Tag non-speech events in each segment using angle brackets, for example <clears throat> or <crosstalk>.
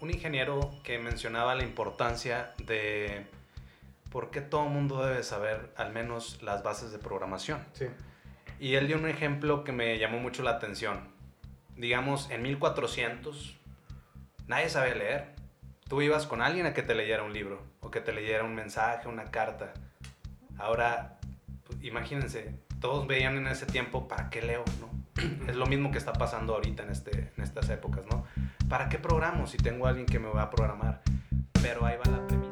un ingeniero que mencionaba la importancia de por qué todo el mundo debe saber al menos las bases de programación. Sí. Y él dio un ejemplo que me llamó mucho la atención. Digamos, en 1400 nadie sabía leer. Tú ibas con alguien a que te leyera un libro o que te leyera un mensaje, una carta. Ahora, pues, imagínense, todos veían en ese tiempo, ¿para qué leo? ¿no? <clears throat> Es lo mismo que está pasando ahorita en, este, en estas épocas, ¿no? ¿Para qué programo si tengo a alguien que me va a programar? Pero ahí va la premisa.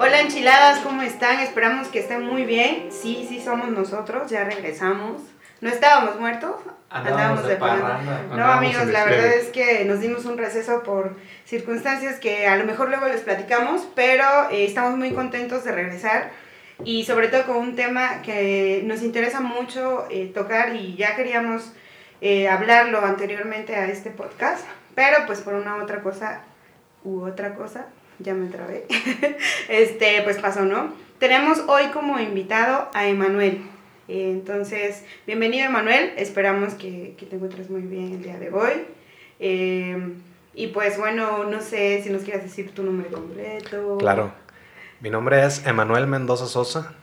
Hola enchiladas, ¿cómo están? Esperamos que estén muy bien. Sí, sí somos nosotros, ya regresamos. No estábamos muertos, Andábamos de parranda. No, Andábamos amigos, la verdad es que nos dimos un receso por circunstancias que a lo mejor luego les platicamos, pero eh, estamos muy contentos de regresar y sobre todo con un tema que nos interesa mucho eh, tocar y ya queríamos eh, hablarlo anteriormente a este podcast, pero pues por una otra cosa u otra cosa, ya me trabé, <laughs> este, pues pasó, ¿no? Tenemos hoy como invitado a Emanuel. Eh, Entonces, bienvenido Emanuel, esperamos que, que te encuentres muy bien el día de hoy. Eh, y pues bueno, no sé si nos quieres decir tu nombre completo. Claro. Mi nombre es Emanuel Mendoza Sosa.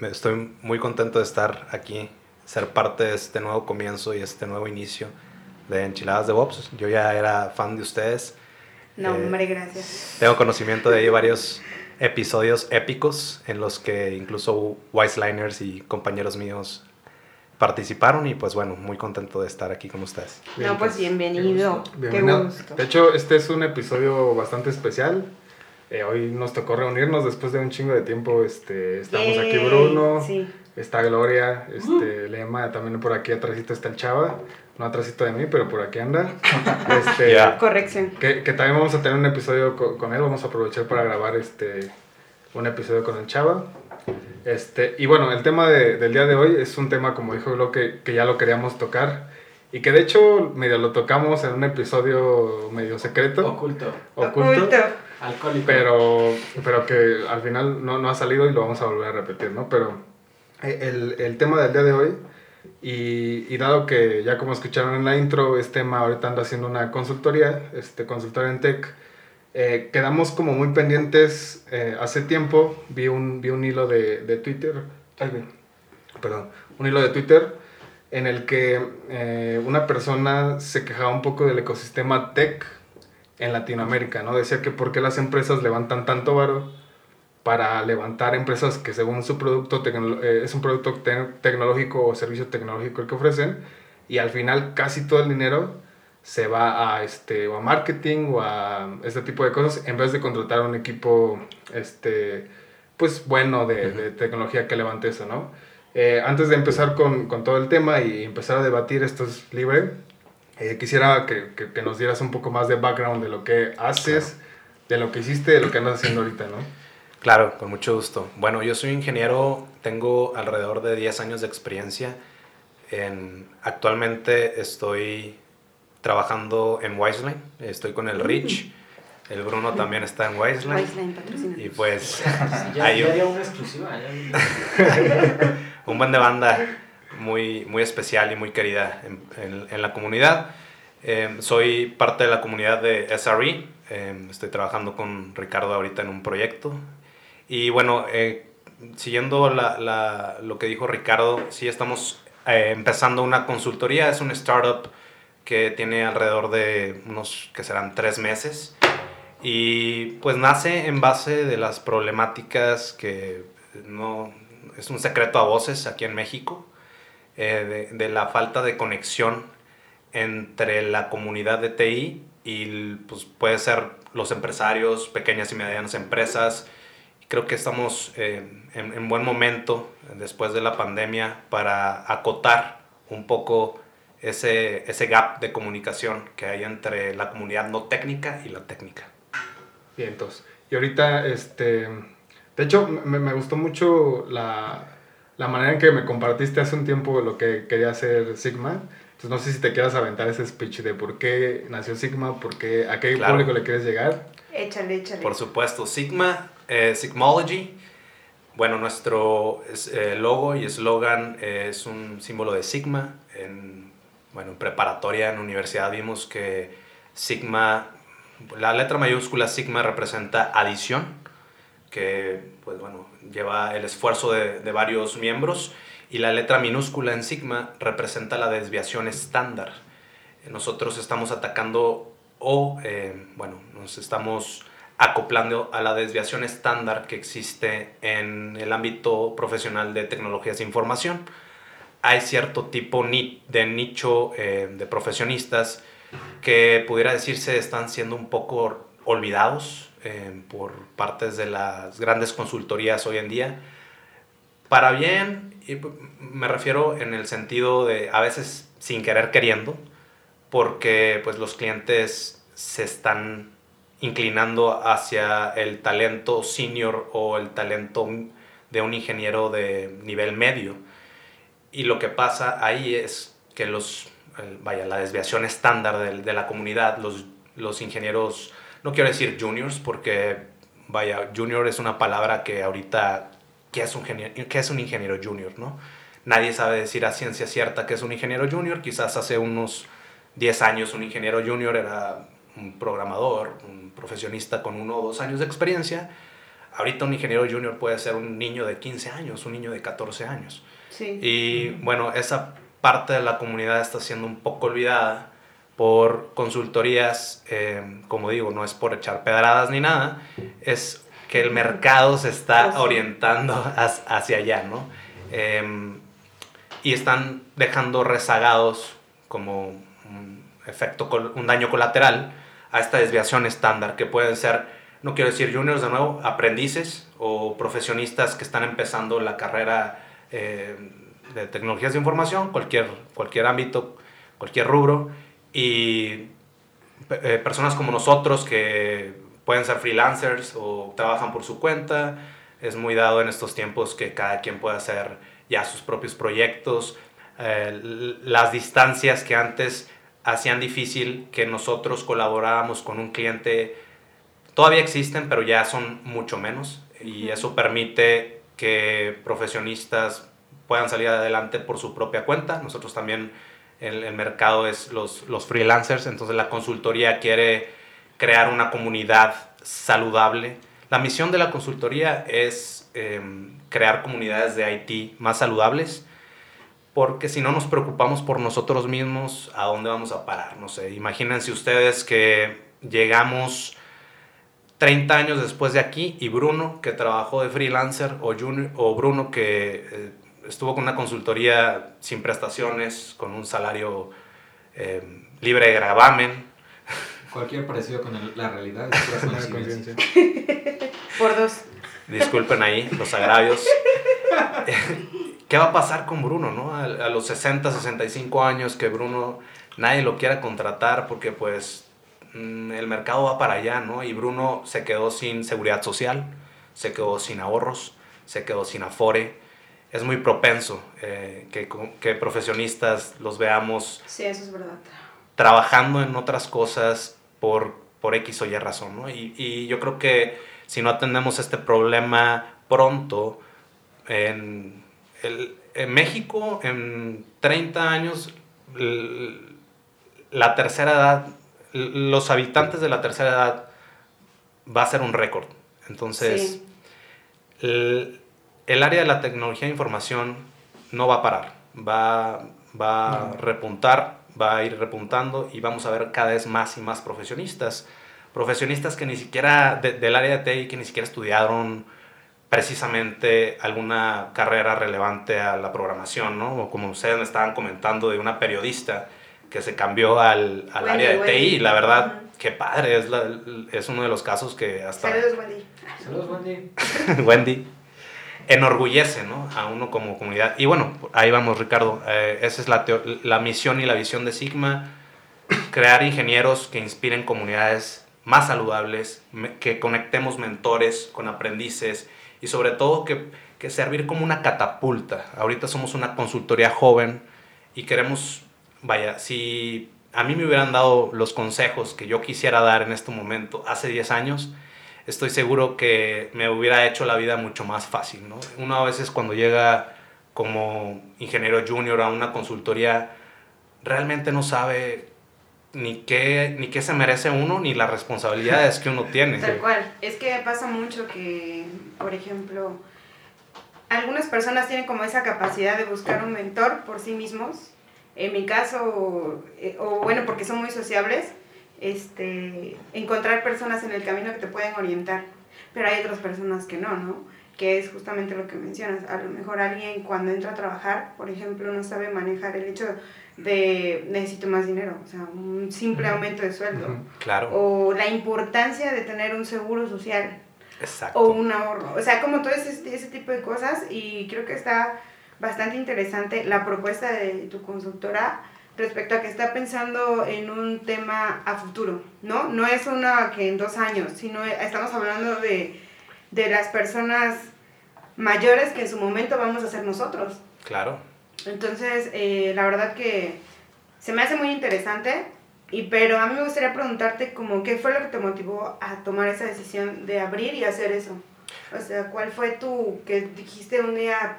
Me- estoy muy contento de estar aquí, ser parte de este nuevo comienzo y este nuevo inicio de Enchiladas de Bobs. Yo ya era fan de ustedes. No, Eh, hombre, gracias. Tengo conocimiento de ahí varios episodios épicos en los que incluso Wiseliners y compañeros míos participaron y pues bueno, muy contento de estar aquí con ustedes. Bien, no, pues pues, bienvenido. Qué Bienvenido. gusto. De hecho, este es un episodio bastante especial. Eh, hoy nos tocó reunirnos después de un chingo de tiempo. Este, estamos aquí Bruno, Sí. está Gloria, este, Lema, también por aquí atrásito está el Chava. No atrásito de mí, pero por aquí anda. <laughs> Este, Ya. Corrección. que, que también vamos a tener un episodio co- con, él. Vamos a aprovechar para grabar este, un episodio con el Chava. Este, y bueno, el tema de- del día de hoy es un tema, como dijo Glo, que, que ya lo queríamos tocar. Y que de hecho, medio lo tocamos en un episodio medio secreto, Oculto. oculto. Oculto. Alcohólico. pero, pero que al final no, no ha salido y lo vamos a volver a repetir, ¿no? Pero eh, el, el tema del día de hoy, y, dado que ya como escucharon en la intro, este tema ahorita ando haciendo una consultoría, este, consultoría en tech, eh, quedamos como muy pendientes, eh, hace tiempo vi un, vi un hilo de, de Twitter, perdón, un hilo de Twitter en el que eh, una persona se quejaba un poco del ecosistema tech en Latinoamérica, ¿no? Decía que por qué las empresas levantan tanto varo para levantar empresas que según su producto eh, es un producto te- tecnológico o servicio tecnológico el que ofrecen y al final casi todo el dinero se va a este o a marketing o a este tipo de cosas en vez de contratar un equipo este pues bueno de, de tecnología que levante eso, ¿no? Eh, antes de empezar con, con todo el tema y empezar a debatir, esto es libre, eh, quisiera que, que- que nos dieras un poco más de background de lo que haces, de lo que hiciste, de lo que andas haciendo ahorita, ¿no? Claro, con mucho gusto. Bueno, yo soy ingeniero, tengo alrededor de 10 años de experiencia. En- actualmente estoy trabajando en Wiseline, estoy con el Rich, el Bruno también está en Wiseline. Wiseline patrocina. Y pues <laughs> <laughs> ya, hay ya un, dio una exclusiva. ya. <laughs> un buen de banda muy, muy especial y muy querida en, en- en la comunidad. Eh, soy parte de la comunidad de SRE, eh, estoy trabajando con Ricardo ahorita en un proyecto. Y bueno, eh, siguiendo la- la- lo que dijo Ricardo, sí estamos eh, empezando una consultoría, es un startup que tiene alrededor de unos que serán tres meses. Y pues nace en base de las problemáticas que no es un secreto a voces aquí en México, eh, de, de la falta de conexión entre la comunidad de TI y pues puede ser los empresarios, pequeñas y medianas empresas. Creo que estamos eh, en, en buen momento después de la pandemia para acotar un poco ese, ese gap de comunicación que hay entre la comunidad no técnica y la técnica. Bien, entonces. Y ahorita, este. De hecho, me, me gustó mucho la, la manera en que me compartiste hace un tiempo lo que quería hacer Sigma. Entonces no sé si te quieras aventar ese speech de por qué nació Sigma, por qué, a qué Claro. público le quieres llegar. Échale, échale. Por supuesto, Sigma, eh, Sigmology. Bueno, nuestro es- eh, logo y eslogan es un símbolo de Sigma. En, bueno, en preparatoria, en universidad vimos que Sigma, la letra mayúscula Sigma representa adición, que pues bueno, lleva el esfuerzo de, de varios miembros. Y la letra minúscula en Sigma representa la desviación estándar. Nosotros estamos atacando o, eh, bueno, nos estamos acoplando a la desviación estándar que existe en el ámbito profesional de tecnologías de información. Hay cierto tipo de nicho eh, de profesionistas que pudiera decirse están siendo un poco olvidados eh, por partes de las grandes consultorías hoy en día. Para bien, y me refiero en el sentido de a veces sin querer queriendo, porque pues los clientes se están inclinando hacia el talento senior o el talento de un ingeniero de nivel medio. Y lo que pasa ahí es que los, vaya, la desviación estándar del- de, la comunidad, los, los ingenieros, no quiero decir juniors, porque vaya, junior es una palabra que ahorita, ¿qué es un, qué es un ingeniero junior? ¿no? Nadie sabe decir a ciencia cierta que es un ingeniero junior, quizás hace unos 10 años un ingeniero junior era un programador, un profesionista con uno o dos años de experiencia. Ahorita un ingeniero junior puede ser un niño de 15 años, un niño de 14 años. Sí. Y bueno, esa parte de la comunidad está siendo un poco olvidada por consultorías, eh, como digo, no es por echar pedradas ni nada, es que el mercado se está sí. orientando hacia allá, ¿no? Em, y están dejando rezagados como un efecto, un daño colateral a esta desviación estándar, que pueden ser, no quiero decir juniors de nuevo, aprendices o profesionistas que están empezando la carrera eh, de tecnologías de información, cualquier, cualquier ámbito, cualquier rubro, y eh, personas como nosotros que pueden ser freelancers o trabajan por su cuenta. Es muy dado en estos tiempos que cada quien puede hacer ya sus propios proyectos. Eh, las distancias que antes hacían difícil que nosotros colaboráramos con un cliente todavía existen, pero ya son mucho menos. Y eso permite que profesionistas puedan salir adelante por su propia cuenta. Nosotros también, el, el mercado es los, los freelancers, entonces la consultoría quiere crear una comunidad saludable. La misión de la consultoría es em, crear comunidades de IT más saludables, porque si no nos preocupamos por nosotros mismos, ¿a dónde vamos a parar? No sé, imagínense ustedes que llegamos 30 años después de aquí y Bruno, que trabajó de freelancer, o, junior, o Bruno, que eh, estuvo con una consultoría sin prestaciones, con un salario eh, libre de gravamen. <laughs> Cualquier parecido con el- la realidad es. <laughs> Por dos. Disculpen ahí los agravios. <laughs> ¿Qué va a pasar con Bruno, no? A, a los 60, 65 años que Bruno nadie lo quiera contratar porque pues mm, el mercado va para allá, ¿no? Y Bruno se quedó sin seguridad social, se quedó sin ahorros, se quedó sin afore. Es muy propenso eh, que, que profesionistas los veamos Sí, eso es verdad. trabajando en otras cosas por, por X o Y razón, ¿no? Y, y yo creo que si no atendemos este problema pronto, en, el- en México, en 30 años, la tercera edad, los habitantes de la tercera edad va a ser un récord. Entonces, Sí. el, el área de la tecnología de información no va a parar, va, va a repuntar, va a ir repuntando y vamos a ver cada vez más y más profesionistas. Profesionistas que ni siquiera, de- del área de TI, que ni siquiera estudiaron precisamente alguna carrera relevante a la programación, ¿no? O como ustedes me estaban comentando de una periodista que se cambió al, al Wendy, área de TI Wendy. y la verdad, Ujú. qué padre, es, la- es uno de los casos que hasta... Saludos, Wendy. Saludos, Wendy. <laughs> Wendy, enorgullece ¿no? a uno como comunidad. Y bueno, ahí vamos, Ricardo. Eh, esa es la, teo- la misión y la visión de Sigma, crear ingenieros que inspiren comunidades más saludables, que conectemos mentores con aprendices y sobre todo que, que servir como una catapulta. Ahorita somos una consultoría joven y queremos, vaya, si a mí me hubieran dado los consejos que yo quisiera dar en este momento hace 10 años, estoy seguro que me hubiera hecho la vida mucho más fácil. ¿no? Uno a veces cuando llega como ingeniero junior a una consultoría, realmente no sabe ni qué, ni qué se merece uno, ni las responsabilidades que uno tiene. Tal cual. Es que pasa mucho que, por ejemplo, algunas personas tienen como esa capacidad de buscar un mentor por sí mismos. En mi caso, eh, o bueno, porque son muy sociables, este, encontrar personas en el camino que te pueden orientar. Pero hay otras personas que no, ¿no? Que es justamente lo que mencionas. A lo mejor alguien cuando entra a trabajar, por ejemplo, no sabe manejar el hecho de necesito más dinero, o sea, un simple aumento de sueldo. Claro. O la importancia de tener un seguro social Exacto. o un ahorro. O sea, como todo ese, ese tipo de cosas y creo que está bastante interesante la propuesta de tu consultora respecto a que está pensando en un tema a futuro, ¿no? No es una que en dos años, sino estamos hablando de, de las personas mayores que en su momento vamos a ser nosotros. Claro. Entonces, eh, la verdad que se me hace muy interesante, y, pero a mí me gustaría preguntarte como qué fue lo que te motivó a tomar esa decisión de abrir y hacer eso. O sea, ¿cuál fue tu, que dijiste un día,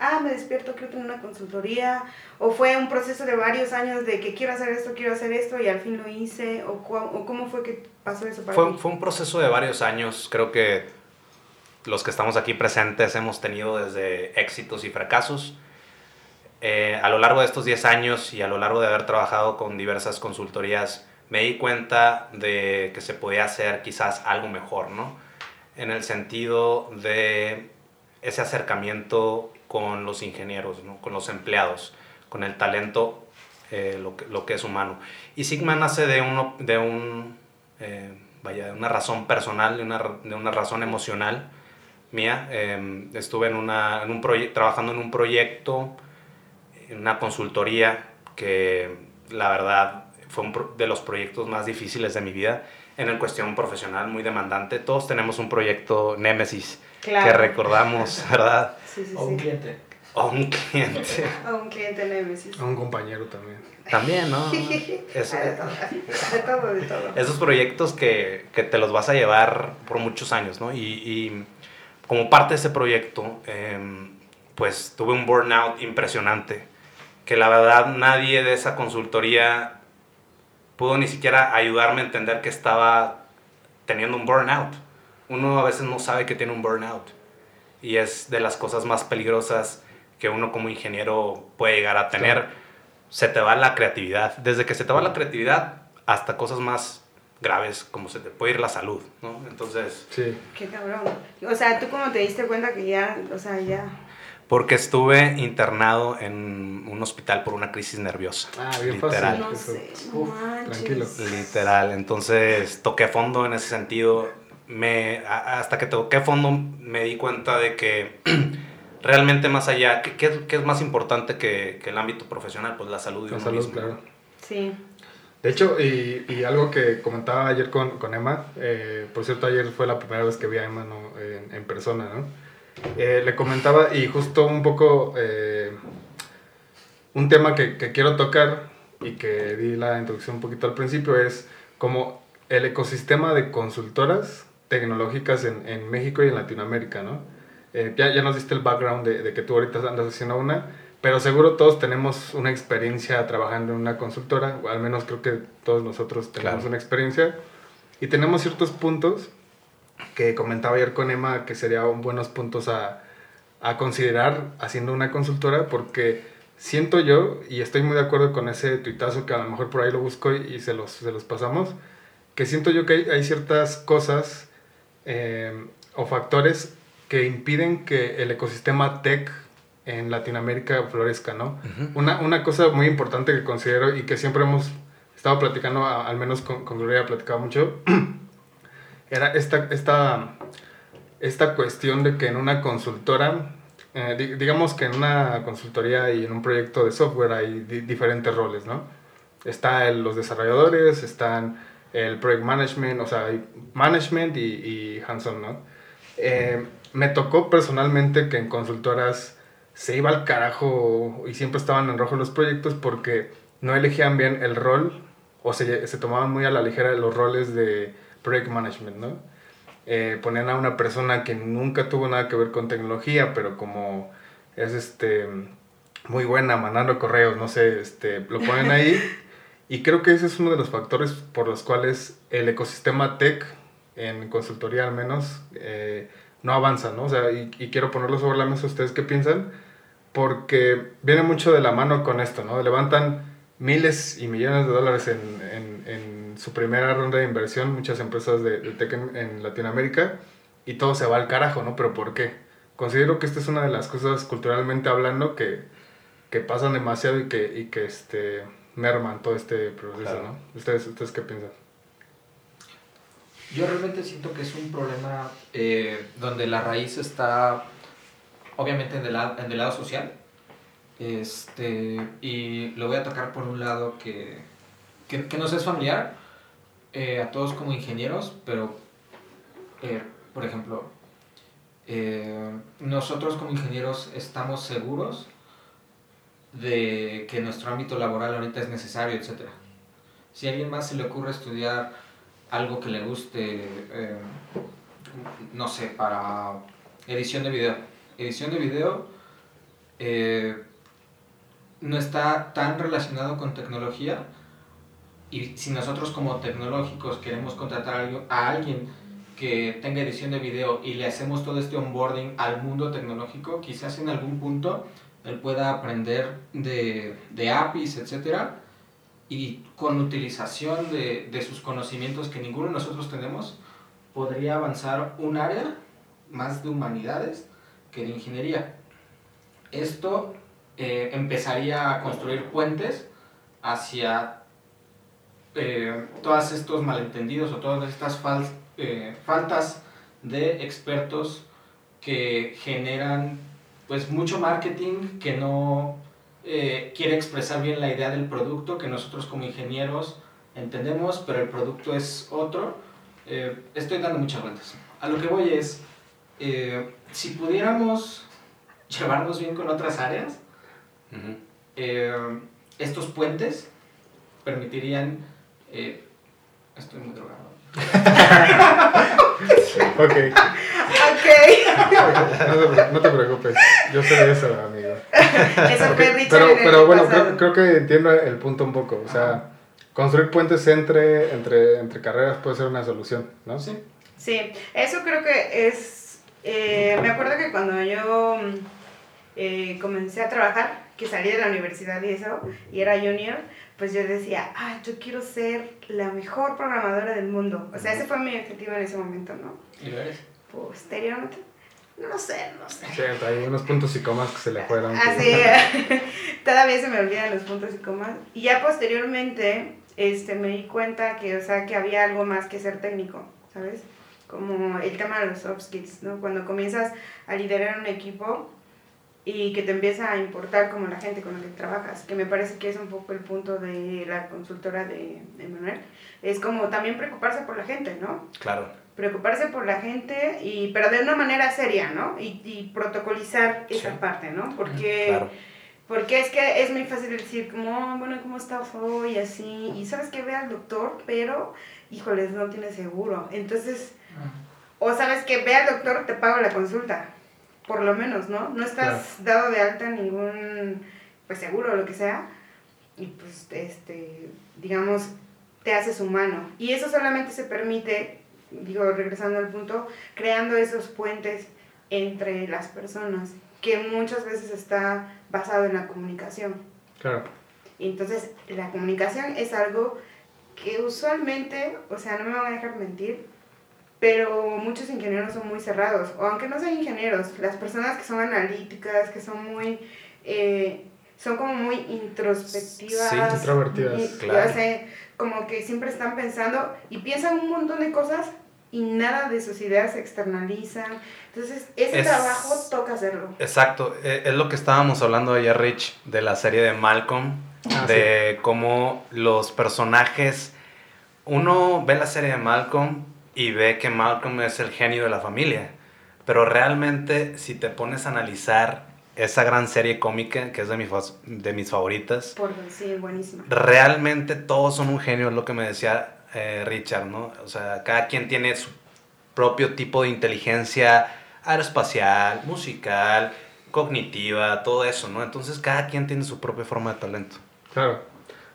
ah, me despierto, quiero tener una consultoría? ¿O fue un proceso de varios años de que quiero hacer esto, quiero hacer esto y al fin lo hice? ¿O, o cómo fue que pasó eso para Fue, ti? fue un proceso de varios años. Creo que los que estamos aquí presentes hemos tenido desde éxitos y fracasos. Eh, a lo largo de estos 10 años y a lo largo de haber trabajado con diversas consultorías, me di cuenta de que se podía hacer quizás algo mejor, ¿no? En el sentido de ese acercamiento con los ingenieros, ¿no? con los empleados, con el talento, eh, lo, que, lo que es humano. Y Sigma nace de, uno, de un, eh, vaya, de una razón personal, de una, de una razón emocional mía. Eh, estuve en una, en un trabajando en un proyecto, una consultoría que la verdad fue un de los proyectos más difíciles de mi vida en el cuestión profesional, muy demandante. Todos tenemos un proyecto Némesis que recordamos, <laughs> ¿verdad? Sí, sí, O un sí. cliente. O un cliente. <laughs> O un cliente Nemesis. A un compañero también. También, ¿no? <laughs> de Es- todo, de todo, de todo. esos proyectos que, que te los vas a llevar por muchos años, ¿no? Y, y como parte de ese proyecto, em, pues tuve un burnout impresionante, que la verdad nadie de esa consultoría pudo ni siquiera ayudarme a entender que estaba teniendo un burnout. Uno a veces no sabe que tiene un burnout. Y es de las cosas más peligrosas que uno como ingeniero puede llegar a tener. Claro. Se te va la creatividad. Desde que se te va la creatividad hasta cosas más graves como se te puede ir la salud, ¿no? Entonces, Sí. Qué cabrón. O sea, ¿tú cómo te diste cuenta que ya, o sea, ya... porque estuve internado en un hospital por una crisis nerviosa. Ah, bien literal. fácil. No sé, Uf, tranquilo. Literal, entonces toqué fondo en ese sentido. Me, a- hasta que toqué fondo me di cuenta de que <clears throat> realmente más allá, ¿qué, qué es- qué es más importante que, que el ámbito profesional? Pues la salud de La uno salud, mismo. claro. Sí. De hecho, y, y algo que comentaba ayer con, con Emma, eh, por cierto, ayer fue la primera vez que vi a Emma ¿no? en, en persona, ¿no? Eh, le comentaba y justo un poco eh, un tema que, que quiero tocar y que di la introducción un poquito al principio es como el ecosistema de consultoras tecnológicas en, en México y en Latinoamérica, ¿no? Eh, ya, ya nos diste el background de, de que tú ahorita andas haciendo una, pero seguro todos tenemos una experiencia trabajando en una consultora, o al menos creo que todos nosotros tenemos Claro. una experiencia, y tenemos ciertos puntos que comentaba ayer con Emma que serían buenos puntos a, a considerar haciendo una consultora, porque siento yo, y estoy muy de acuerdo con ese tuitazo que a lo mejor por ahí lo busco y, y se, los, se los pasamos, que siento yo que hay, hay ciertas cosas eh, o factores que impiden que el ecosistema tech en Latinoamérica florezca, ¿no? Una, una cosa muy importante que considero y que siempre hemos estado platicando, al menos con, con Gloria platicado mucho, <clears throat> era esta, esta, esta cuestión de que en una consultora, eh, di- digamos que en una consultoría y en un proyecto de software hay di- diferentes roles, ¿no? Están los desarrolladores, están el project management, o sea, management y, y hands-on, ¿no? Eh, me tocó personalmente que en consultoras se iba al carajo y siempre estaban en rojo los proyectos porque no elegían bien el rol o se, se tomaban muy a la ligera los roles de project management, ¿no? Eh, ponían a una persona que nunca tuvo nada que ver con tecnología, pero como es este muy buena mandando correos, no sé, este, lo ponen ahí. <laughs> y creo que ese es uno de los factores por los cuales el ecosistema tech, en consultoría al menos, eh, no avanza, ¿no? O sea, y, y, quiero ponerlo sobre la mesa, ¿ustedes qué piensan? Porque viene mucho de la mano con esto, ¿no? Levantan miles y millones de dólares en, en, en su primera ronda de inversión, muchas empresas de, de tech en, en, Latinoamérica, y todo se va al carajo, ¿no? Pero ¿por qué? Considero que esta es una de las cosas culturalmente hablando que, que pasan demasiado y que, y que este, merman todo este proceso, claro. ¿no? ¿Ustedes, ¿Ustedes qué piensan? Yo realmente siento que es un problema eh, donde la raíz está obviamente en el, lado, en el lado social. Este, y lo voy a tocar por un lado que, que, que nos es familiar eh, a todos como ingenieros, pero, eh, por ejemplo, eh, nosotros como ingenieros estamos seguros de que nuestro ámbito laboral ahorita es necesario, etc. Si a alguien más se le ocurre estudiar algo que le guste, no sé, para edición de video. Edición de video no está tan relacionado con tecnología y si nosotros como tecnológicos queremos contratar a alguien que tenga edición de video y le hacemos todo este onboarding al mundo tecnológico, quizás en algún punto él pueda aprender de, de APIs, etcétera, y con utilización de, de, sus conocimientos que ninguno de nosotros tenemos, podría avanzar un área más de humanidades que de ingeniería. Esto eh, empezaría a construir puentes hacia eh, todos estos malentendidos o todas estas fal eh, faltas de expertos que generan pues mucho marketing que no eh, quiere expresar bien la idea del producto que nosotros como ingenieros entendemos, pero el producto es otro. Eh, estoy dando muchas vueltas. A lo que voy es, eh, si pudiéramos llevarnos bien con otras áreas, uh -huh. estos puentes permitirían... estoy muy drogado. <laughs> ok. Ok. No te, no te, preocupes, yo sé de eso, amigo. Eso okay. fue Richard Pero, en el pero bueno, creo, creo, que entiendo el punto un poco. O sea, Ajá. construir puentes entre, entre, entre carreras puede ser una solución, ¿no? Sí. Sí, eso creo que es... Eh, me acuerdo que cuando yo eh, comencé a trabajar, que salí de la universidad y eso, y era junior, pues yo decía, ah, yo quiero ser la mejor programadora del mundo. O sea, ese fue mi objetivo en ese momento, ¿no? ¿Y lo eres? Posteriormente, no lo sé, no sé. Sí, hay unos puntos y comas que se le fueron. Así, <laughs> todavía se me olvidan los puntos y comas. Y ya posteriormente, este, me di cuenta que, o sea, que había algo más que ser técnico, ¿sabes? Como el tema de los soft skills, ¿no? Cuando comienzas a liderar un equipo, y que te empieza a importar como la gente con la que trabajas, que me parece que es un poco el punto de la consultora de, de Manuel, es como también preocuparse por la gente, ¿no? Claro. Preocuparse por la gente, y, pero de una manera seria, ¿no? Y, y protocolizar esa Sí. parte, ¿no? Porque, Claro. porque es que es muy fácil decir como, "Oh, bueno, ¿cómo estás hoy? Así, y sabes que ve al doctor, pero, híjoles, no tiene seguro. Entonces, o sabes que ve al doctor, te pago la consulta, por lo menos, ¿no? No estás dado de alta ningún, pues seguro o lo que sea, y pues, este, digamos, te haces humano. Y eso solamente se permite, digo, regresando al punto, creando esos puentes entre las personas, que muchas veces está basado en la comunicación. Claro. Entonces, la comunicación es algo que usualmente, o sea, no me van a dejar mentir, pero muchos ingenieros son muy cerrados, o aunque no sean ingenieros, las personas que son analíticas, que son muy, eh, son como muy introspectivas, Sí, introvertidas, y- claro. como que siempre están pensando y piensan un montón de cosas y nada de sus ideas se externalizan. Entonces, ese Es- trabajo toca hacerlo. Exacto, e- es lo que estábamos hablando ayer, Rich, de la serie de Malcolm, Ah, de cómo los personajes, uno ve la serie de Malcolm y ve que Malcolm es el genio de la familia, Pero realmente, si te pones a analizar esa gran serie cómica, que es de mis, fas- de mis favoritas, Por, sí, buenísima. realmente todos son un genio, es lo que me decía eh, Richard, ¿no? O sea, cada quien tiene su propio tipo de inteligencia aeroespacial, musical, cognitiva, todo eso, ¿no? Entonces cada quien tiene su propia forma de talento. Claro.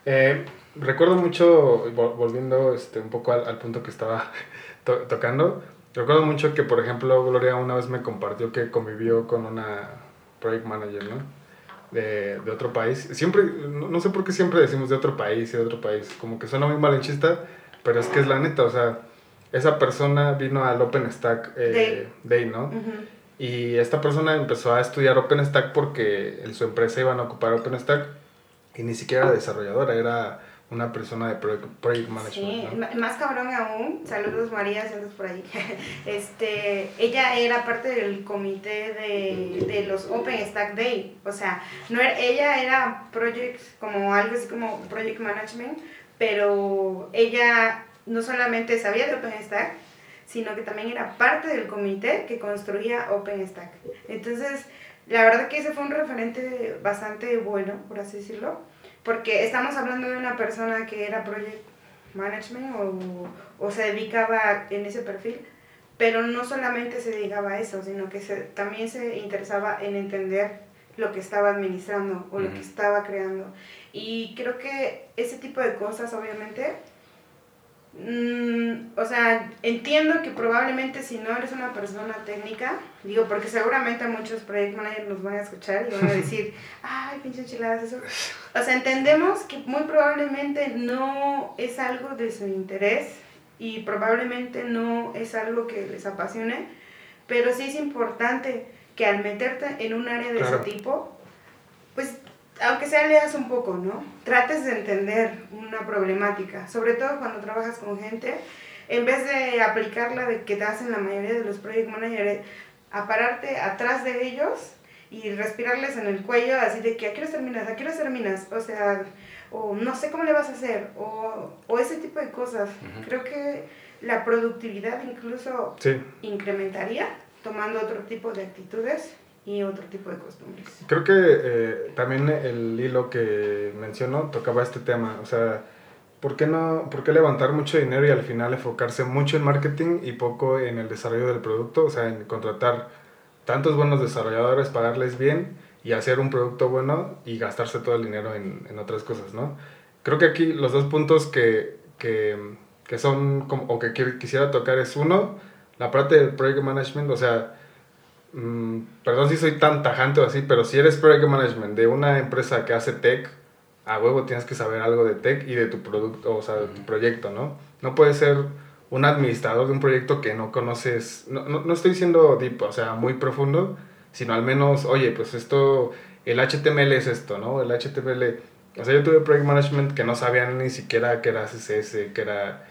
Eh, recuerdo mucho, vol- volviendo este, un poco al, al punto que estaba to- tocando, recuerdo mucho que, por ejemplo, Gloria una vez me compartió que convivió con una project manager, ¿no? De, de otro país. Siempre, no, no sé por qué siempre decimos de otro país y de otro país. Como que suena muy malinchista, pero es que es la neta, o sea, esa persona vino al OpenStack eh, Day, ¿no? Ujú. Y esta persona empezó a estudiar OpenStack porque en su empresa iban a ocupar OpenStack y ni siquiera era desarrolladora, era una persona de project, management. Sí, más cabrón aún, saludos María, si andas por ahí. <laughs> Este, ella era parte del comité de, de los OpenStack Day, o sea, no era, ella era project, como algo así como project management, pero ella no solamente sabía de OpenStack, sino que también era parte del comité que construía OpenStack. Entonces, la verdad que ese fue un referente bastante bueno, por así decirlo, porque estamos hablando de una persona que era project management o, o se dedicaba en ese perfil, pero no solamente se dedicaba a eso, sino que se, también se interesaba en entender lo que estaba administrando o lo que estaba creando. Y creo que ese tipo de cosas, obviamente, mm, o sea, entiendo que probablemente si no eres una persona técnica, digo, porque seguramente muchos project managers nos van a escuchar y van a decir, <laughs> ay, pinche enchiladas, eso. O sea, entendemos que muy probablemente no es algo de su interés y probablemente no es algo que les apasione, pero sí es importante que al meterte en un área de Claro. ese tipo, pues aunque sea leas un poco, ¿no? Trates de entender una problemática, sobre todo cuando trabajas con gente, en vez de aplicar la de que te hacen la mayoría de los project managers, a pararte atrás de ellos y respirarles en el cuello, así de que a qué hora terminas, a qué hora terminas, o sea, o no sé cómo le vas a hacer, o, o ese tipo de cosas. Creo que la productividad incluso Sí, incrementaría tomando otro tipo de actitudes y otro tipo de costumbres. creo que eh, también el hilo que mencionó tocaba este tema, o sea, ¿por qué, no, ¿por qué levantar mucho dinero y al final enfocarse mucho en marketing y poco en el desarrollo del producto? O sea, en contratar tantos buenos desarrolladores, pagarles bien y hacer un producto bueno y gastarse todo el dinero en, en otras cosas, ¿no? Creo que aquí los dos puntos que, que, que son, o que qui- quisiera tocar es uno, la parte del project management, o sea, mm, perdón si soy tan tajante o así, pero si eres project management de una empresa que hace tech, a huevo tienes que saber algo de tech y de tu producto, o sea, de tu proyecto, ¿no? No puedes ser un administrador de un proyecto que no conoces, no, no, no estoy diciendo deep, o sea, muy profundo, sino al menos, oye, pues esto, el HTML es esto, ¿no? El HTML, o sea, yo tuve project management que no sabían ni siquiera que era CSS, que era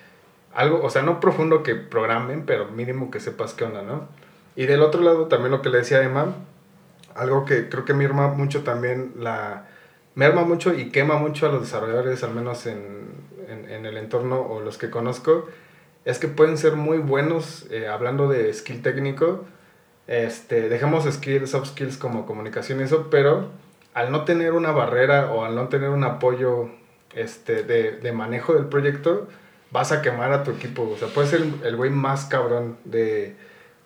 algo, o sea, no profundo que programen, pero mínimo que sepas qué onda, ¿no? Y del otro lado también lo que le decía a Emma, algo que creo que me arma mucho también la... Me arma mucho y quema mucho a los desarrolladores, al menos en, en, en el entorno o los que conozco, es que pueden ser muy buenos eh, hablando de skill técnico. Este, dejemos skills, soft skills como comunicación y eso, pero al no tener una barrera o al no tener un apoyo este, de, de manejo del proyecto, vas a quemar a tu equipo. O sea, puedes ser el güey más cabrón de,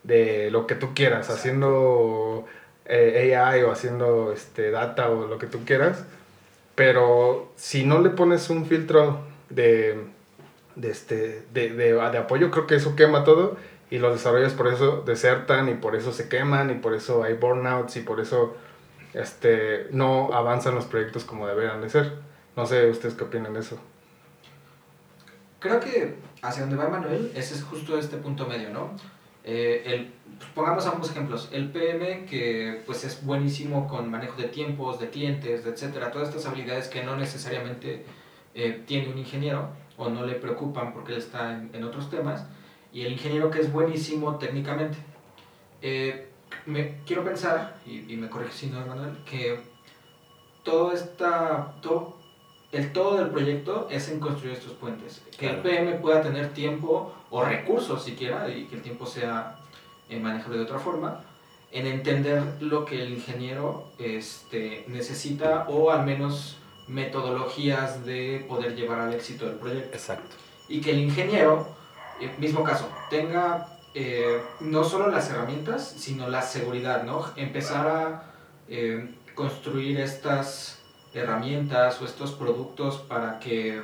de lo que tú quieras, haciendo eh, AI o haciendo este, data o lo que tú quieras. Pero si no le pones un filtro de, de, este, de, de, de apoyo, creo que eso quema todo. Y los desarrolladores por eso desertan y por eso se queman y por eso hay burnouts y por eso este, no avanzan los proyectos como deberían de ser. No sé ustedes qué opinan de eso. Creo que hacia donde va Manuel, ese es justo este punto medio, ¿no? Eh, el, pues, pongamos ambos ejemplos. El PM, que pues es buenísimo con manejo de tiempos, de clientes, de etcétera, todas estas habilidades que no necesariamente eh, tiene un ingeniero o no le preocupan porque él está en, en otros temas. Y el ingeniero que es buenísimo técnicamente. Eh, me, quiero pensar, y, y me corrige si no, Manuel, que todo esta, todo, el todo del proyecto es en construir estos puentes. Que el Claro. PM pueda tener tiempo o recursos siquiera, y que el tiempo sea eh, manejarlo de otra forma, en entender lo que el ingeniero este, necesita o al menos metodologías de poder llevar al éxito del proyecto. Exacto. Y que el ingeniero, eh, mismo caso, tenga eh, no solo las herramientas, sino la seguridad, ¿no? Empezar a eh, construir estas herramientas o estos productos para que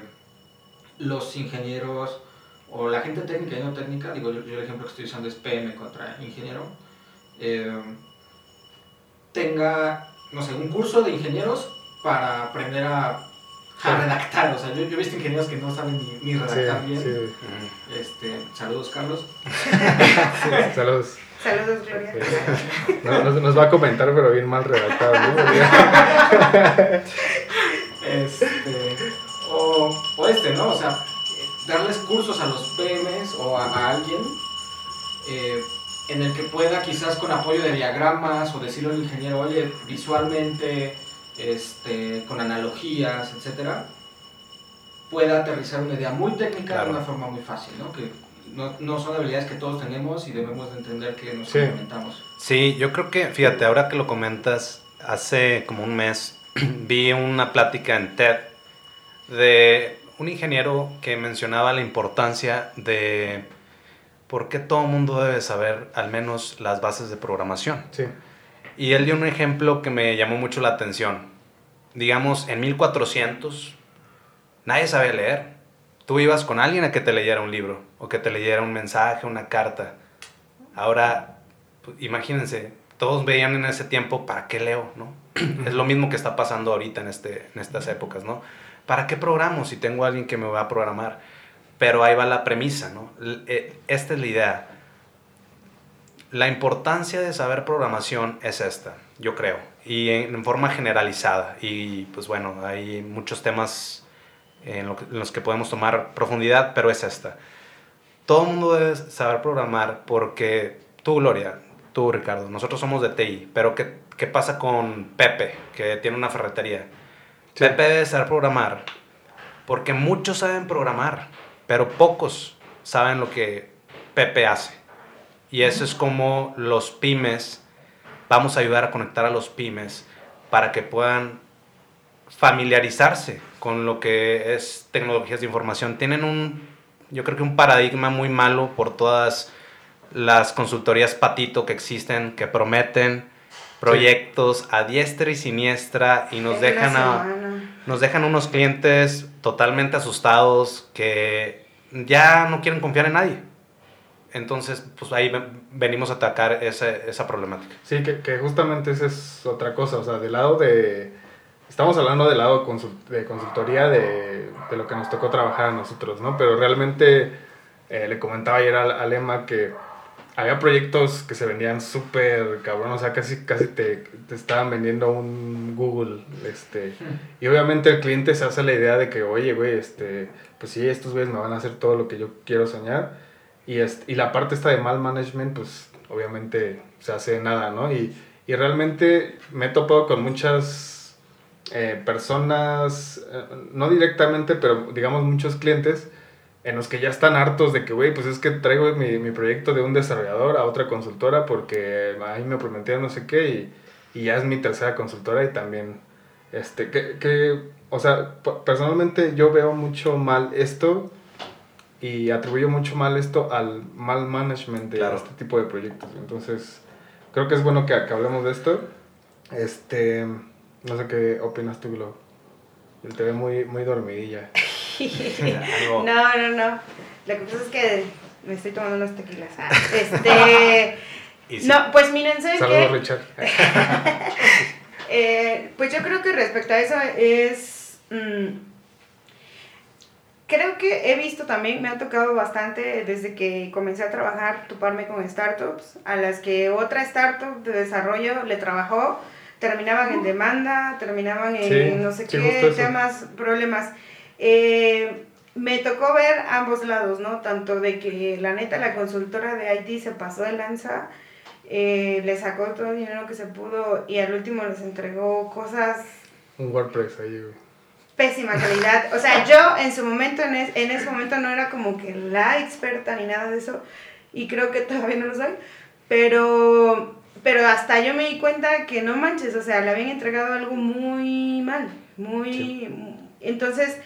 los ingenieros o la gente técnica y no técnica, digo yo, yo el ejemplo que estoy usando es PM contra ingeniero, eh, tenga, no sé, un curso de ingenieros para aprender a, a redactar. O sea, yo, yo he visto ingenieros que no saben ni, ni redactar bien. sí. Este, saludos, Carlos. <laughs> Sí, saludos. Saludos, Gloria. Sí. No- nos, nos va a comentar, pero bien mal redactado. ¿no? <laughs> Este, o, o este, ¿no? O sea, darles cursos a los PMs o a, a alguien eh, en el que pueda quizás con apoyo de diagramas o decirle al ingeniero, oye, visualmente, este, con analogías, etcétera, pueda aterrizar una idea muy técnica Claro. de una forma muy fácil, ¿no? Que no, no son habilidades que todos tenemos y debemos de entender que nos Sí. complementamos. Sí, yo creo que, fíjate, ahora que lo comentas, hace como un mes <clears throat> vi una plática en TED de un ingeniero que mencionaba la importancia de por qué todo el mundo debe saber al menos las bases de programación. Sí, Y él dio un ejemplo que me llamó mucho la atención. Digamos, en 1400 nadie sabía leer. Tú ibas con alguien a que te leyera un libro o que te leyera un mensaje, una carta. Ahora, pues, imagínense, todos veían en ese tiempo, ¿para qué leo? ¿no? <clears throat> es lo mismo que está pasando ahorita en, este, en estas épocas, ¿no? ¿Para qué programo si tengo a alguien que me va a programar? Pero ahí va la premisa, ¿no? Eh, Esta es la idea. La importancia de saber programación es esta, yo creo, y en, forma generalizada. Y pues bueno, hay muchos temas en los que podemos tomar profundidad, pero es esta. Todo el mundo debe saber programar porque tú, Gloria, tú, Ricardo, nosotros somos de TI, pero ¿qué, qué pasa con Pepe, que tiene una ferretería? Sí. Pepe debe saber programar porque muchos saben programar, pero pocos saben lo que Pepe hace. Y eso es como los pymes, vamos a ayudar a conectar a los pymes para que puedan familiarizarse con lo que es tecnologías de información. Tienen un, yo creo que un paradigma muy malo por todas las consultorías patito que existen, que prometen proyectos a diestra y siniestra y nos dejan a. nos dejan unos clientes totalmente asustados que ya no quieren confiar en nadie. Entonces, pues ahí ven- venimos a atacar ese- esa problemática. Sí, que, que justamente esa es otra cosa, o sea, del lado de... Estamos hablando del lado de consultoría de, de lo que nos tocó trabajar a nosotros, ¿no? Pero realmente eh, le comentaba ayer al, al Emma que había proyectos que se vendían súper cabrón, o sea, casi, casi te, te estaban vendiendo un Google, este... Y obviamente el cliente se hace la idea de que, oye, güey, este, pues sí, estos güeyes me van a hacer todo lo que yo quiero soñar. Y, este, y la parte esta de mal management, pues obviamente se hace nada, ¿no? Y, y realmente me he topado con muchas eh, personas, eh, no directamente, pero digamos muchos clientes en los que ya están hartos de que, güey, pues es que traigo mi, mi proyecto de un desarrollador a otra consultora porque ahí me prometieron no sé qué y, y ya es mi tercera consultora y también, este, que, que o sea, personalmente yo veo mucho mal esto y atribuyo mucho mal esto al mal management de Claro. este tipo de proyectos. Entonces, creo que es bueno que, que hablemos de esto. Este, no sé qué opinas tú, Glo. Te ve muy, muy dormidilla. No, no, no. Lo que pasa es que me estoy tomando unos tequilas. Ah, Este. <laughs> sí, No, pues miren, ¿saben Saludos, qué? Richard. <laughs> Eh, pues yo creo que respecto a eso es... mm, creo que he visto también, me ha tocado bastante desde que comencé a trabajar, toparme con startups, a las que otra startup de desarrollo le trabajó, terminaban en demanda, terminaban en Sí, no sé sí, qué temas, problemas. Eh, me tocó ver ambos lados, ¿no? Tanto de que la neta la consultora de IT se pasó de lanza, eh, le sacó todo el dinero que se pudo y al último les entregó cosas Un WordPress ahí, güey. pésima calidad. O sea, yo en su momento, en, es- en ese momento no era como que la experta ni nada de eso y creo que todavía no lo soy. Pero, pero hasta yo me di cuenta que no manches, o sea, le habían entregado algo muy mal, muy... Entonces,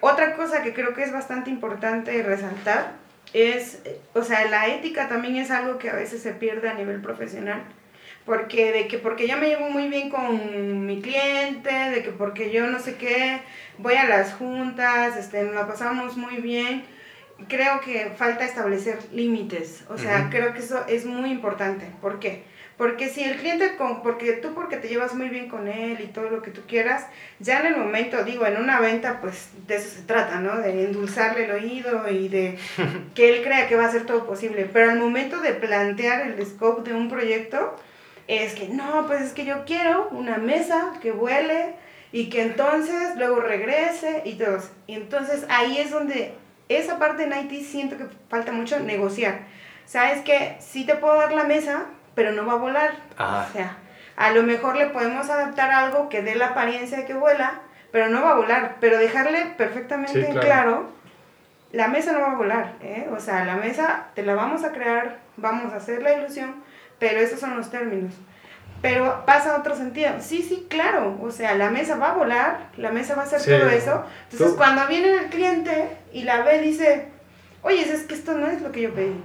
otra cosa que creo que es bastante importante resaltar es, o sea, la ética también es algo que a veces se pierde a nivel profesional. Porque de que porque yo me llevo muy bien con mi cliente, de que porque yo no sé qué, voy a las juntas, este, nos la pasamos muy bien. Creo que falta establecer límites. O sea, creo que eso es muy importante. ¿Por qué? Porque si el cliente, con, porque tú porque te llevas muy bien con él y todo lo que tú quieras, ya en el momento, digo, en una venta, pues de eso se trata, ¿no? De endulzarle el oído y de <laughs> que él crea que va a ser todo posible. Pero al momento de plantear el scope de un proyecto, es que no, pues es que yo quiero una mesa que vuele y que entonces luego regrese y todo. Y entonces ahí es donde esa parte en IT siento que falta mucho negociar. ¿Sabes que Sí te puedo dar la mesa, pero no va a volar. O sea, a lo mejor le podemos adaptar algo que dé la apariencia de que vuela, pero no va a volar. Pero dejarle perfectamente en claro. la mesa no va a volar. ¿eh? O sea, la mesa te la vamos a crear, vamos a hacer la ilusión, pero esos son los términos. Pero pasa otro sentido. Sí, sí, claro. O sea, la mesa va a volar, la mesa va a hacer todo eso. Entonces, cuando viene el cliente y la ve, dice, oye, es que esto no es lo que yo pedí.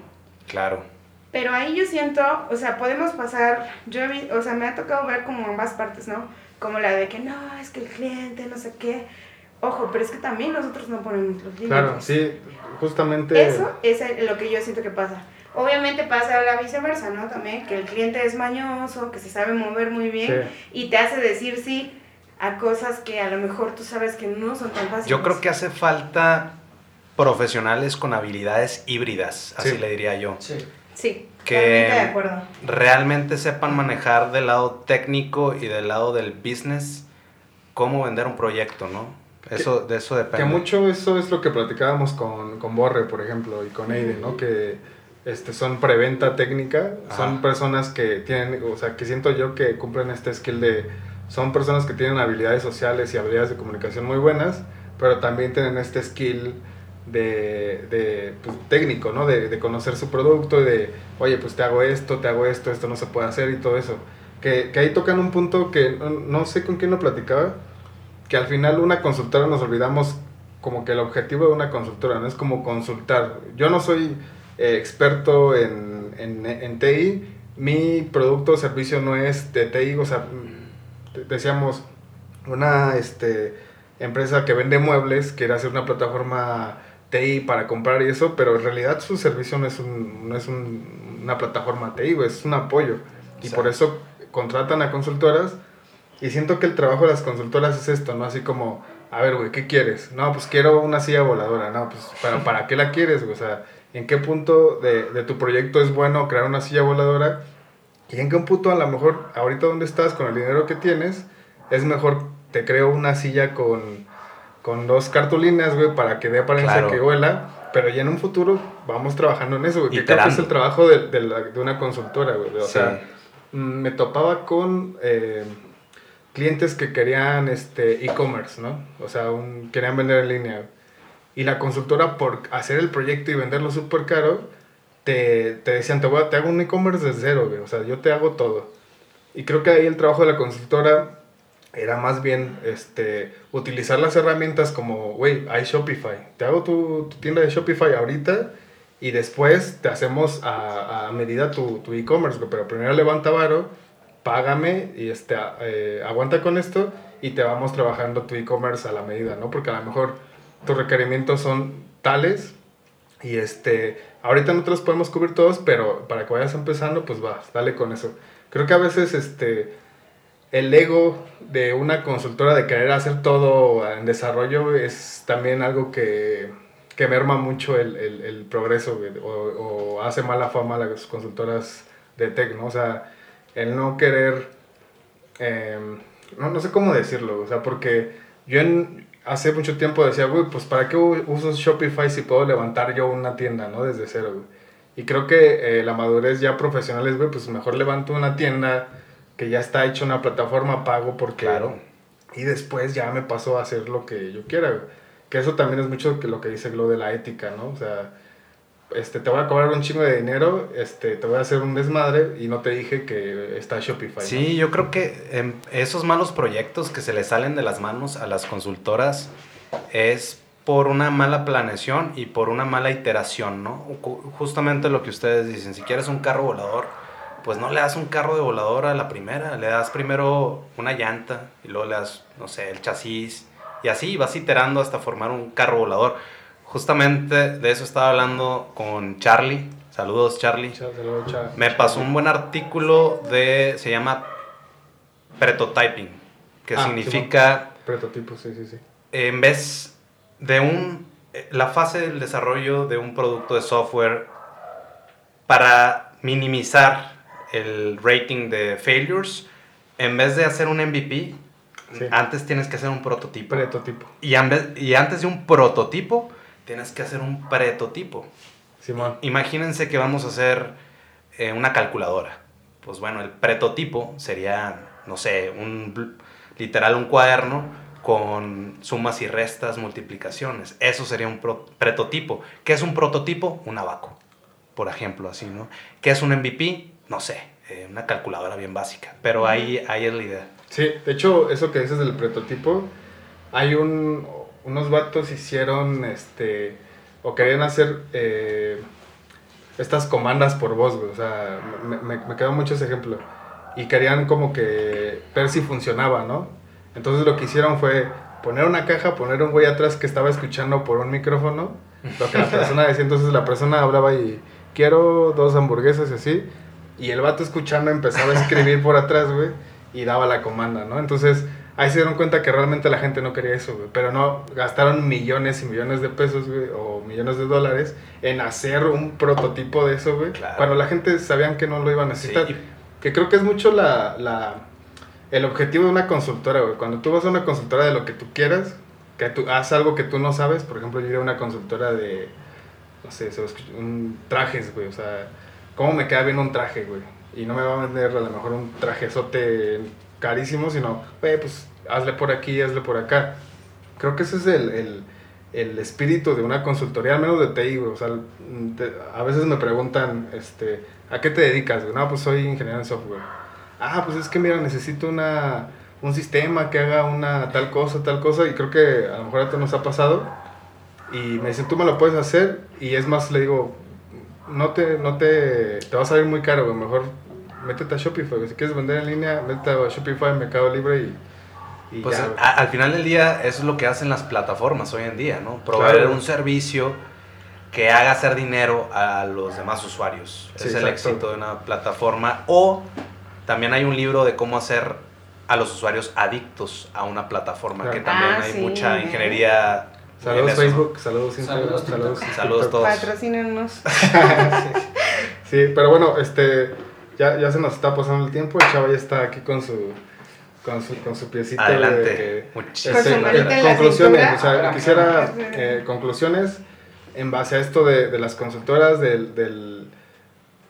Claro. Pero ahí yo siento, o sea, podemos pasar, yo o sea, me ha tocado ver como ambas partes, ¿no? Como la de que no, es que el cliente, no sé qué. Ojo, pero es que también nosotros no ponemos los límites. Claro, sí, justamente. Eso es lo que yo siento que pasa. Obviamente pasa la viceversa, ¿no? También que el cliente es mañoso, que se sabe mover muy bien y te hace decir sí a cosas que a lo mejor tú sabes que no son tan fáciles. Yo creo que hace falta profesionales con habilidades híbridas, así le diría yo. Sí. Sí, que de acuerdo. realmente sepan manejar del lado técnico y del lado del business cómo vender un proyecto, ¿no? Eso, de eso depende. Que mucho eso es lo que platicábamos con, con Borre, por ejemplo, y con Aiden, ¿no? Que este, son preventa técnica, son personas que tienen, o sea, que siento yo que cumplen este skill de, son personas que tienen habilidades sociales y habilidades de comunicación muy buenas, pero también tienen este skill de, de pues, técnico, ¿no? De, de, conocer su producto de, oye, pues te hago esto, te hago esto, esto no se puede hacer y todo eso. Que, que ahí tocan un punto que no, sé con quién lo platicaba, que al final una consultora nos olvidamos como que el objetivo de una consultora, ¿no? Es como consultar. Yo no soy eh, experto en, en, en TI, mi producto o servicio no es de TI, o sea, decíamos, una este, empresa que vende muebles quiere hacer una plataforma TI para comprar y eso, pero en realidad su servicio no es, un, no es un, una plataforma TI, es un apoyo. Y por eso contratan a consultoras y siento que el trabajo de las consultoras es esto, ¿no? Así como, a ver, güey, ¿qué quieres? No, pues quiero una silla voladora, no, pues, ¿para, ¿para qué la quieres? O sea, ¿en qué punto de, de tu proyecto es bueno crear una silla voladora? ¿Y en qué punto a lo mejor, ahorita donde estás, con el dinero que tienes, es mejor te creo una silla con con dos cartulinas, güey, para que dé apariencia que vuela. Pero ya en un futuro vamos trabajando en eso, güey. Que creo que es el trabajo de, de, una consultora, güey. O sea, mm, me topaba con eh, clientes que querían este e-commerce, ¿no? O sea, un, querían vender en línea. Y la consultora, por hacer el proyecto y venderlo súper caro, te, te, decían, te, voy a, te hago un e-commerce de cero, güey. O sea, yo te hago todo. Y creo que ahí el trabajo de la consultora era más bien este, utilizar las herramientas como, güey, hay Shopify, te hago tu, tienda de Shopify ahorita y después te hacemos a, a medida tu e-commerce, pero primero levanta varo, págame y este, eh, aguanta con esto y te vamos trabajando tu e-commerce a la medida, ¿no? Porque a lo mejor tus requerimientos son tales y este, ahorita no te los podemos cubrir todos, pero para que vayas empezando, pues va, dale con eso. Creo que a veces, este, el ego de una consultora de querer hacer todo en desarrollo es también algo que, que merma mucho el, el, progreso o, hace mala fama a las consultoras de tech, ¿no? O sea, el no querer, em, no, no, sé cómo decirlo, o sea, porque yo en, hace mucho tiempo decía, güey, pues ¿para qué uso Shopify si puedo levantar yo una tienda, ¿no? Desde cero, güey. Y creo que eh, la madurez ya profesional es, güey, pues mejor levanto una tienda que ya está hecho una plataforma, pago porque... Claro. Y después ya me paso a hacer lo que yo quiera, Que eso también es mucho lo que dice lo de la ética, ¿no? O sea, este, te voy a cobrar un chingo de dinero, este, te voy a hacer un desmadre y no te dije que está Shopify. ¿no? Sí, yo creo que esos malos proyectos que se le salen de las manos a las consultoras es por una mala planeación y por una mala iteración, ¿no? Ju- Justamente lo que ustedes dicen, si quieres un carro volador, pues no le das un carro de volador a la primera, le das primero una llanta y luego le das, no sé, el chasis y así vas iterando hasta formar un carro volador. Justamente de eso estaba hablando con Charlie. Saludos, Charlie. Saludos, chao. Me pasó un buen artículo de, se llama prototyping, que Ah, significa, Prototipo, sí, sí, sí. en vez de un, eh, la fase del desarrollo de un producto de software para minimizar el rating de failures, en vez de hacer un MVP, Sí. antes tienes que hacer un prototipo. Prototipo. Y, y antes de un prototipo, tienes que hacer un pretotipo. Simón. Imagínense que vamos a hacer eh, una calculadora. Pues bueno, el prototipo sería, no sé, un literal un cuaderno con sumas y restas, multiplicaciones. Eso sería un prototipo. ¿Qué es un prototipo? Un abaco, por ejemplo, así, ¿no? ¿Qué es un MVP? No sé, eh, una calculadora bien básica. Pero ahí, ahí es la idea. Sí, de hecho, eso que dices del prototipo, hay un, unos vatos hicieron, este, o querían hacer eh, estas comandas por voz, o sea, me, me, me quedó mucho ese ejemplo. Y querían como que ver si funcionaba, ¿no? Entonces lo que hicieron fue poner una caja, poner un güey atrás que estaba escuchando por un micrófono, lo que la persona decía, entonces la persona hablaba y quiero dos hamburguesas y así, y el vato escuchando empezaba a escribir por atrás, güey, y daba la comanda, ¿no? Entonces ahí se dieron cuenta que realmente la gente no quería eso, güey, pero no, gastaron millones y millones de pesos, güey, o millones de dólares en hacer un prototipo de eso, güey, Claro. cuando la gente sabían que no lo iba a necesitar. Sí, Que creo que es mucho la, la- el objetivo de una consultora, güey. Cuando tú vas a una consultora de lo que tú quieras, que tú haz algo que tú no sabes, por ejemplo, yo iría a una consultora de, no sé, un trajes, güey. O sea, ¿cómo me queda bien un traje, güey? Y no me va a vender a lo mejor un trajezote carísimo, sino, güey, pues hazle por aquí, hazle por acá. Creo que ese es el, el, el espíritu de una consultoría, al menos de TI, güey. O sea, te- a veces me preguntan, este, ¿a qué te dedicas? güey? No, pues soy ingeniero en software. Ah, pues es que mira, necesito una, un sistema que haga una tal cosa, tal cosa, y creo que a lo mejor a ti nos ha pasado. Y me dicen, tú me lo puedes hacer, y es más, le digo, no te, no te, te va a salir muy caro, güey, mejor métete a Shopify, güey. si quieres vender en línea, métete a Shopify, Mercado Libre y, y Pues ya, a- güey. al final del día eso es lo que hacen las plataformas hoy en día, ¿no? Proveer Claro. un servicio que haga hacer dinero a los demás usuarios. Sí, es el éxito de una plataforma. O también hay un libro de cómo hacer a los usuarios adictos a una plataforma, Claro. que también Ah, hay sí, mucha ingeniería. Saludos eso. Facebook, saludos Instagram, Saludos, saludos. Saludos todos. Patrocínenos. <laughs> Sí, pero bueno, este, ya, ya se nos está pasando el tiempo, el chavo ya está aquí con su, con su, con su piecito de Adelante. que- su Este, la conclusiones, o sea, Ah, quisiera ajá. eh, conclusiones en base a esto de, de las consultoras, del, del,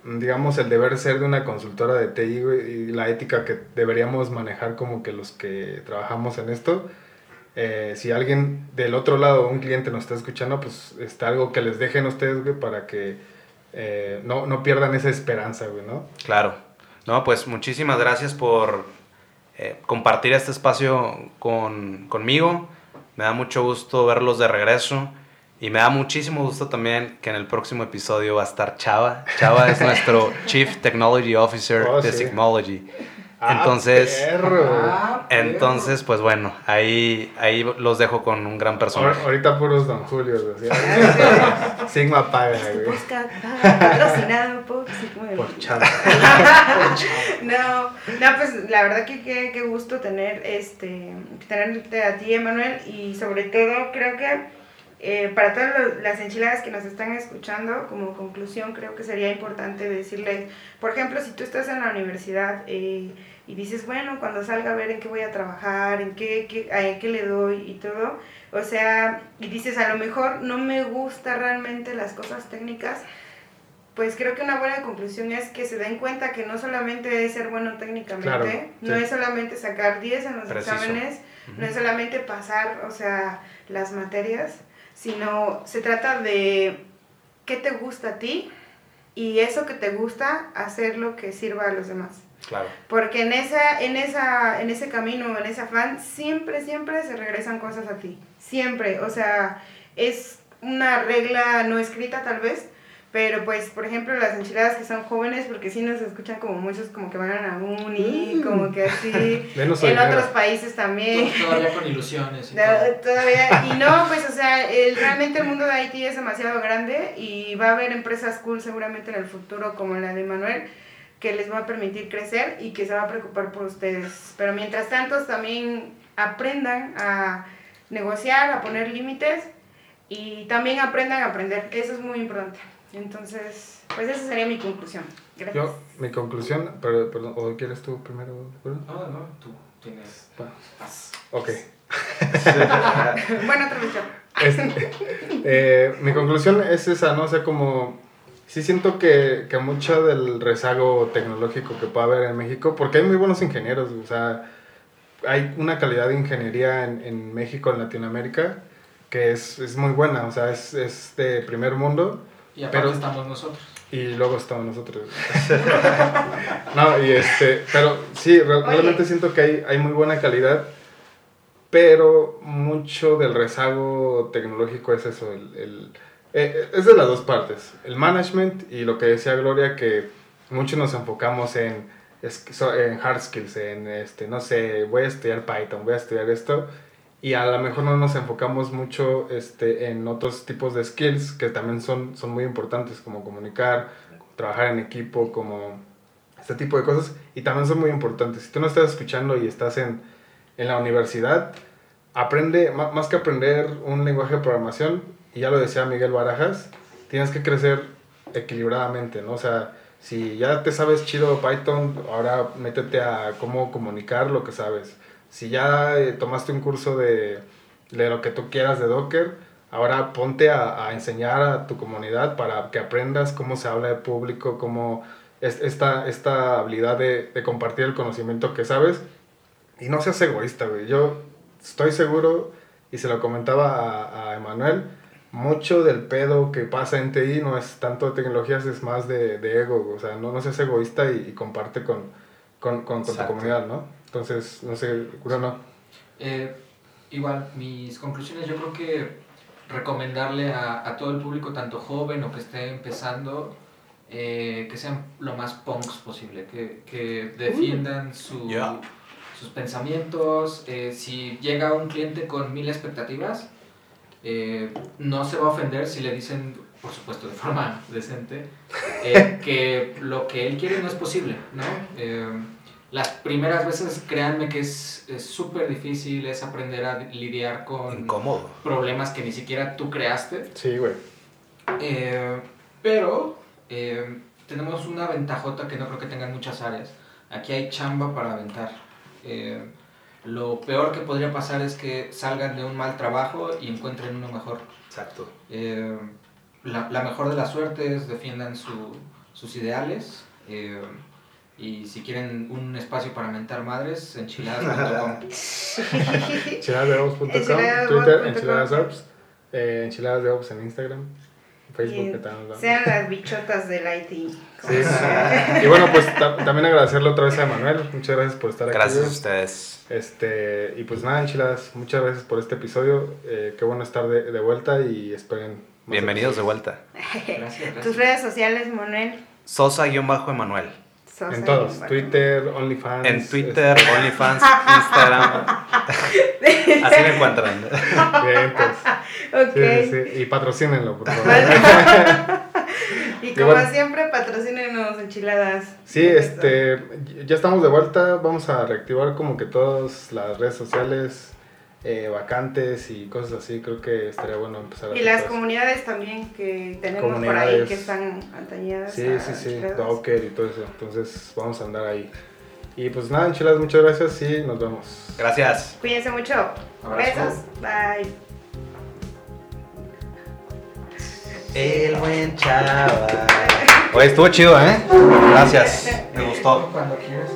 digamos, el deber ser de una consultora de TI y la ética que deberíamos manejar como que los que trabajamos en esto. Eh, si alguien del otro lado, un cliente nos está escuchando, pues está algo que les dejen ustedes, güey, para que eh, no, no pierdan esa esperanza, güey, ¿no? Claro. No, pues muchísimas gracias por eh, compartir este espacio con, conmigo. Me da mucho gusto verlos de regreso. Y me da muchísimo gusto también que en el próximo episodio va a estar Chava. Chava es <laughs> nuestro Chief Technology Officer Oh, de sí. Sigmology. Ah, Entonces, perro. Ah, entonces, pues bueno, ahí, ahí los dejo con un gran personaje. Ahorita puros Don Julio. <laughs> Sigma paga, güey. Patrocinado por Sigma. Por chava. <laughs> No, no, pues la verdad que qué qué gusto tener este tenerte a ti, Emanuel, y sobre todo creo que eh, para todas los- las enchiladas que nos están escuchando, como conclusión creo que sería importante decirles, por ejemplo, si tú estás en la universidad eh, y dices, bueno, cuando salga a ver en qué voy a trabajar, en qué, qué, a en qué le doy y todo, o sea, y dices, a lo mejor no me gusta realmente las cosas técnicas, pues creo que una buena conclusión es que se den cuenta que no solamente es ser bueno técnicamente, Claro, no es solamente sacar 10 en los Preciso. exámenes, no es solamente pasar, o sea, las materias, sino se trata de qué te gusta a ti y eso que te gusta, hacer lo que sirva a los demás. Claro. Porque en, esa, en, esa, en ese camino, en ese afán, siempre, siempre se regresan cosas a ti. Siempre. O sea, es una regla no escrita tal vez, pero pues, por ejemplo, las enchiladas que son jóvenes, porque sí nos escuchan como muchos como que van a la uni, Mm. como que así. <laughs> Menos en dinero. otros países también. Todavía con ilusiones. y. Todavía, y no, <laughs> pues, o sea, el- realmente el mundo de Haití es demasiado grande y va a haber empresas cool seguramente en el futuro, como la de Manuel, que les va a permitir crecer y que se va a preocupar por ustedes. Pero mientras tanto, también aprendan a negociar, a poner límites y también aprendan a aprender. Eso es muy importante. Entonces, pues esa sería mi conclusión. Gracias. Yo, mi conclusión, pero, perdón, ¿o quieres tú primero? perdón? No, no, tú tienes paz. Ok. <laughs> bueno, otra vez yo. Este, eh, mi conclusión es esa, ¿no? O sea, como... Sí siento que, que mucho del rezago tecnológico que puede haber en México, porque hay muy buenos ingenieros, o sea, hay una calidad de ingeniería en, en México, en Latinoamérica, que es, es muy buena, o sea, es, es de primer mundo. Y aparte Pero- estamos nosotros. Y luego estamos nosotros. <laughs> no, y este, pero sí, re- Oye. realmente siento que hay, hay muy buena calidad, pero mucho del rezago tecnológico es eso, el, el- eh, es de las dos partes, el management y lo que decía Gloria, que muchos nos enfocamos en, en hard skills, en, este, no sé, voy a estudiar Python, voy a estudiar esto, y a lo mejor no nos enfocamos mucho este, en otros tipos de skills que también son, son muy importantes, como comunicar, trabajar en equipo, como este tipo de cosas, y también son muy importantes. Si tú no estás escuchando y estás en, en la universidad, aprende, más que aprender un lenguaje de programación, y ya lo decía Miguel Barajas, tienes que crecer equilibradamente, ¿no? O sea, si ya te sabes chido Python, ahora métete a cómo comunicar lo que sabes. Si ya eh, tomaste un curso de, de lo que tú quieras de Docker, ahora ponte a, a enseñar a tu comunidad para que aprendas cómo se habla de público, cómo es, esta, esta habilidad de, de compartir el conocimiento que sabes. Y no seas egoísta, güey. Yo estoy seguro, y se lo comentaba a, a Emanuel, mucho del pedo que pasa en TI no es tanto de tecnologías, es más de, de ego. O sea, no, no seas egoísta y, y comparte con, con, con, con tu comunidad, ¿no? Entonces, no sé, Bruno. Eh, igual, mis conclusiones yo creo que recomendarle a, a todo el público, tanto joven o que esté empezando, eh, que sean lo más punks posible, que, que defiendan su- Ya. sus pensamientos. eh, si llega un cliente con mil expectativas, eh, no se va a ofender si le dicen, por supuesto de forma <laughs> decente, eh, que lo que él quiere no es posible, ¿no? Eh, las primeras veces, créanme que es súper difícil, es aprender a lidiar con Incómodo. problemas que ni siquiera tú creaste. Sí, güey. Eh, pero eh, tenemos una ventajota que no creo que tengan muchas áreas. Aquí hay chamba para aventar. Eh, lo peor que podría pasar es que salgan de un mal trabajo y encuentren uno mejor. Exacto. Eh, la, la mejor de las suertes, defiendan su- sus ideales. eh, y si quieren un espacio para mentar madres, enchiladas.com. <laughs> Enchiladasdeops.com. Twitter, enchiladasdeops, eh, enchiladasdeops en Instagram, Facebook, que. Sean las bichotas del IT. Sí. Y bueno, pues ta- también agradecerle otra vez a Emanuel. Muchas gracias por estar aquí. Gracias a ustedes. Este, y pues nada, enchiladas, muchas gracias por este episodio. Eh, qué bueno estar de, de vuelta y esperen. Bienvenidos de vuelta. <laughs> Gracias, Tus redes sociales, Manuel. Sosa-Emanuel. Sosa En todos. Twitter, OnlyFans. En Twitter, este, OnlyFans, Instagram. <laughs> <laughs> Así me <laughs> encuentran. bien, pues, Ok. sí, sí, sí. Y patrocínenlo, por favor. <laughs> Y Y como bueno. siempre, patrocínenos enchiladas. Sí, este, ya estamos de vuelta, vamos a reactivar como que todas las redes sociales, eh, vacantes y cosas así, creo que estaría bueno empezar a Y las comunidades también que tenemos por ahí que están atañadas. Sí, a sí, sí. Docker y todo eso, entonces vamos a andar ahí. Y pues nada, enchiladas, muchas gracias y nos vemos. Gracias. Cuídense mucho. Abrazo. Besos. Bye. El buen chaval. <laughs> Oye, estuvo chido, ¿eh? Gracias. Me gustó. Cuando quieras.